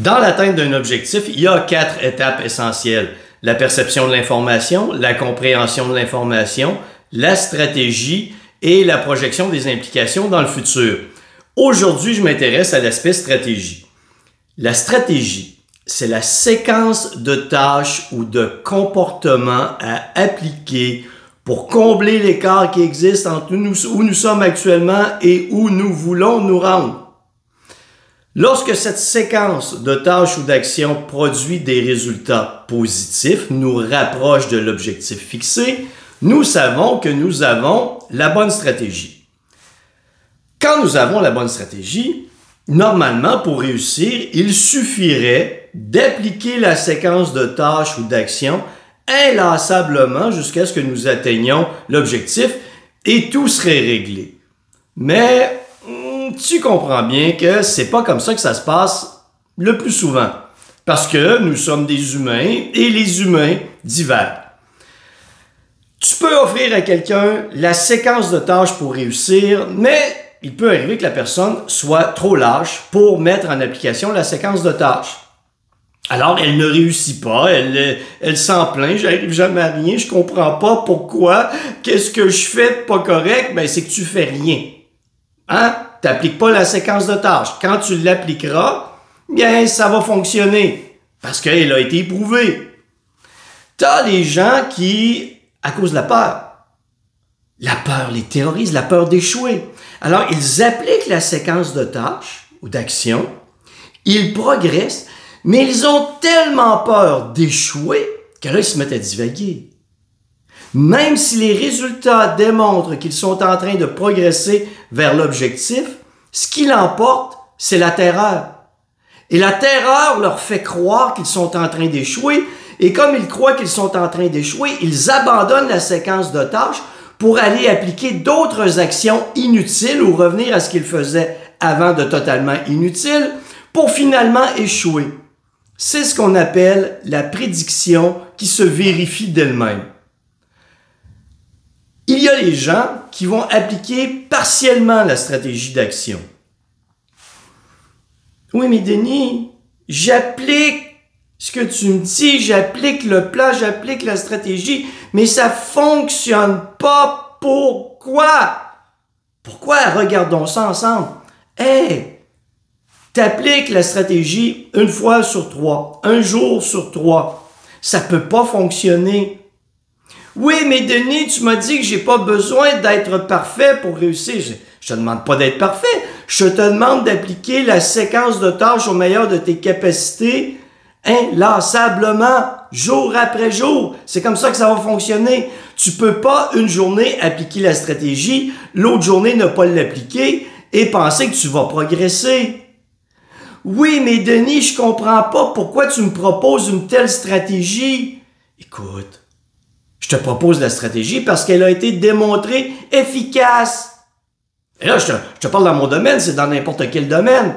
Dans l'atteinte d'un objectif, il y a quatre étapes essentielles. La perception de l'information, la compréhension de l'information, la stratégie et la projection des implications dans le futur. Aujourd'hui, je m'intéresse à l'aspect stratégie. La stratégie, c'est la séquence de tâches ou de comportements à appliquer pour combler l'écart qui existe entre où nous sommes actuellement et où nous voulons nous rendre. Lorsque cette séquence de tâches ou d'actions produit des résultats positifs, nous rapproche de l'objectif fixé, nous savons que nous avons la bonne stratégie. Quand nous avons la bonne stratégie, normalement, pour réussir, il suffirait d'appliquer la séquence de tâches ou d'actions inlassablement jusqu'à ce que nous atteignions l'objectif et tout serait réglé. Mais tu comprends bien que c'est pas comme ça que ça se passe le plus souvent. Parce que nous sommes des humains et les humains divers. Tu peux offrir à quelqu'un la séquence de tâches pour réussir, mais il peut arriver que la personne soit trop lâche pour mettre en application la séquence de tâches. Alors, elle ne réussit pas, elle, s'en plaint, j'arrive jamais à rien, je comprends pas pourquoi, qu'est-ce que je fais pas correct? Ben, c'est que tu fais rien. Hein? T'appliques pas la séquence de tâches. Quand tu l'appliqueras, bien, ça va fonctionner. Parce qu'elle a été éprouvée. T'as les gens qui, à cause de la peur, la peur les terrorise, la peur d'échouer. Alors, ils appliquent la séquence de tâches ou d'actions, ils progressent, mais ils ont tellement peur d'échouer que là, ils se mettent à divaguer. Même si les résultats démontrent qu'ils sont en train de progresser vers l'objectif, ce qui l'emporte, c'est la terreur. Et la terreur leur fait croire qu'ils sont en train d'échouer, et comme ils croient qu'ils sont en train d'échouer, ils abandonnent la séquence de tâches pour aller appliquer d'autres actions inutiles ou revenir à ce qu'ils faisaient avant de totalement inutiles pour finalement échouer. C'est ce qu'on appelle la prédiction qui se vérifie d'elle-même. Il y a les gens qui vont appliquer partiellement la stratégie d'action. Oui, mais Denis, j'applique ce que tu me dis, j'applique le plan, j'applique la stratégie, mais ça fonctionne pas. Pourquoi? Pourquoi? Regardons ça ensemble? Hey, t'appliques la stratégie une fois sur trois, un jour sur trois. Ça peut pas fonctionner. Oui, mais Denis, tu m'as dit que j'ai pas besoin d'être parfait pour réussir. Je, je te demande pas d'être parfait. Je te demande d'appliquer la séquence de tâches au meilleur de tes capacités inlassablement, jour après jour. C'est comme ça que ça va fonctionner. Tu peux pas une journée appliquer la stratégie, l'autre journée ne pas l'appliquer et penser que tu vas progresser. Oui, mais Denis, je comprends pas pourquoi tu me proposes une telle stratégie. Écoute, je te propose la stratégie parce qu'elle a été démontrée efficace. Et là, je te, parle dans mon domaine, c'est dans n'importe quel domaine.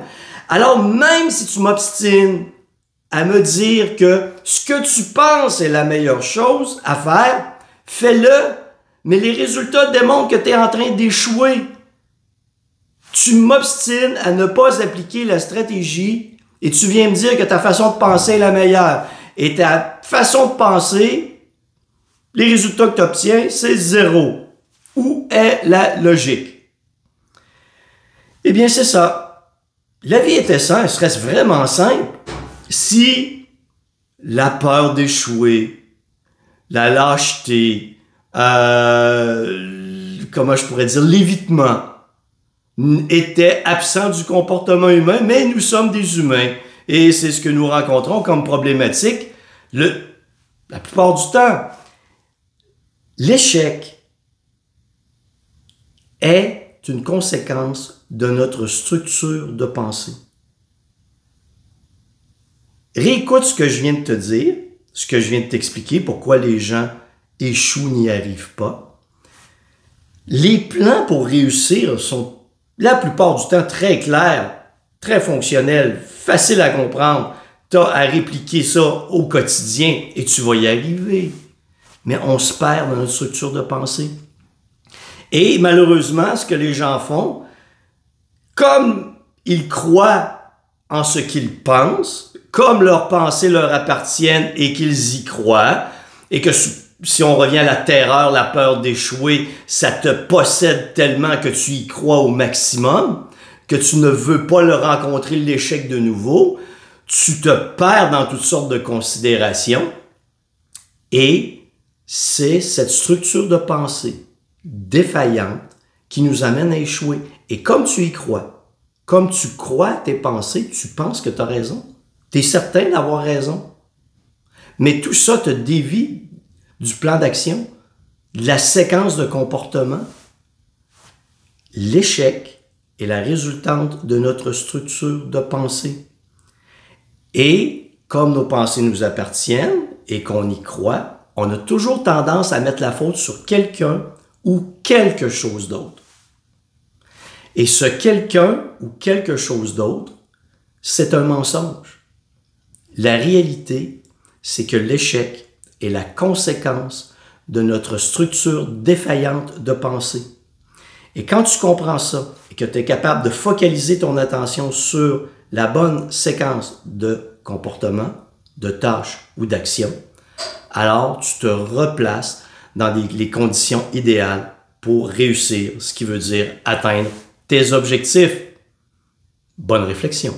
Alors, même si tu m'obstines à me dire que ce que tu penses est la meilleure chose à faire, fais-le, mais les résultats démontrent que tu es en train d'échouer. Tu m'obstines à ne pas appliquer la stratégie et tu viens me dire que ta façon de penser est la meilleure. Et ta façon de penser les résultats que tu obtiens, c'est zéro. Où est la logique? Eh bien, c'est ça. La vie était simple, elle serait vraiment simple si la peur d'échouer, la lâcheté, euh, comment je pourrais dire, l'évitement était absent du comportement humain, mais nous sommes des humains. Et c'est ce que nous rencontrons comme problématique la plupart du temps. L'échec est une conséquence de notre structure de pensée. Réécoute ce que je viens de te dire, ce que je viens de t'expliquer, pourquoi les gens échouent, n'y arrivent pas. Les plans pour réussir sont la plupart du temps très clairs, très fonctionnels, faciles à comprendre. Tu as à répliquer ça au quotidien et tu vas y arriver mais on se perd dans notre structure de pensée. Et malheureusement, ce que les gens font, comme ils croient en ce qu'ils pensent, comme leurs pensées leur appartiennent et qu'ils y croient, et que si on revient à la terreur, la peur d'échouer, ça te possède tellement que tu y crois au maximum, que tu ne veux pas le rencontrer l'échec de nouveau, tu te perds dans toutes sortes de considérations, et c'est cette structure de pensée défaillante qui nous amène à échouer. Et comme tu y crois, comme tu crois tes pensées, tu penses que tu as raison. Tu es certain d'avoir raison. Mais tout ça te dévie du plan d'action, de la séquence de comportement. L'échec est la résultante de notre structure de pensée. Et comme nos pensées nous appartiennent et qu'on y croit, on a toujours tendance à mettre la faute sur quelqu'un ou quelque chose d'autre. Et ce quelqu'un ou quelque chose d'autre, c'est un mensonge. La réalité, c'est que l'échec est la conséquence de notre structure défaillante de pensée. Et quand tu comprends ça et que tu es capable de focaliser ton attention sur la bonne séquence de comportement, de tâches ou d'actions, alors tu te replaces dans les conditions idéales pour réussir, ce qui veut dire atteindre tes objectifs. Bonne réflexion.